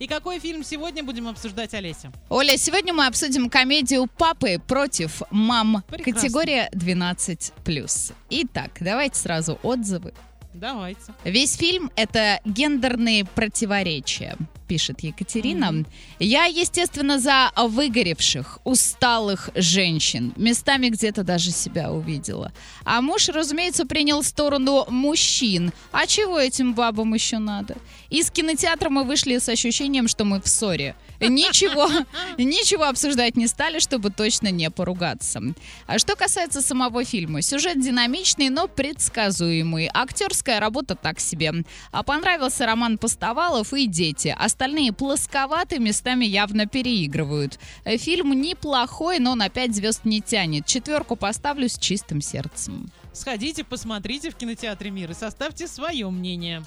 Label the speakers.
Speaker 1: И какой фильм сегодня будем обсуждать, Олеся?
Speaker 2: Оля, сегодня мы обсудим комедию «Папы против мам».
Speaker 1: Прекрасно.
Speaker 2: Категория 12+. Итак, давайте сразу отзывы.
Speaker 1: Давайте.
Speaker 2: Весь фильм — это гендерные противоречия, пишет Екатерина. Я, естественно, за выгоревших, усталых женщин. Местами где-то даже себя увидела. А муж, разумеется, принял сторону мужчин. А чего этим бабам еще надо? Из кинотеатра мы вышли с ощущением, что мы в ссоре. Ничего, ничего обсуждать не стали, чтобы точно не поругаться. А что касается самого фильма, сюжет динамичный, но предсказуемый. Актерская работа так себе. А понравился Роман Постовалов и дети. Остальные плосковаты местами явно переигрывают. Э, Фильм неплохой, но на 5 звезд не тянет. Четверку поставлю с чистым сердцем.
Speaker 1: Сходите, посмотрите в кинотеатре «Мир» и составьте свое мнение.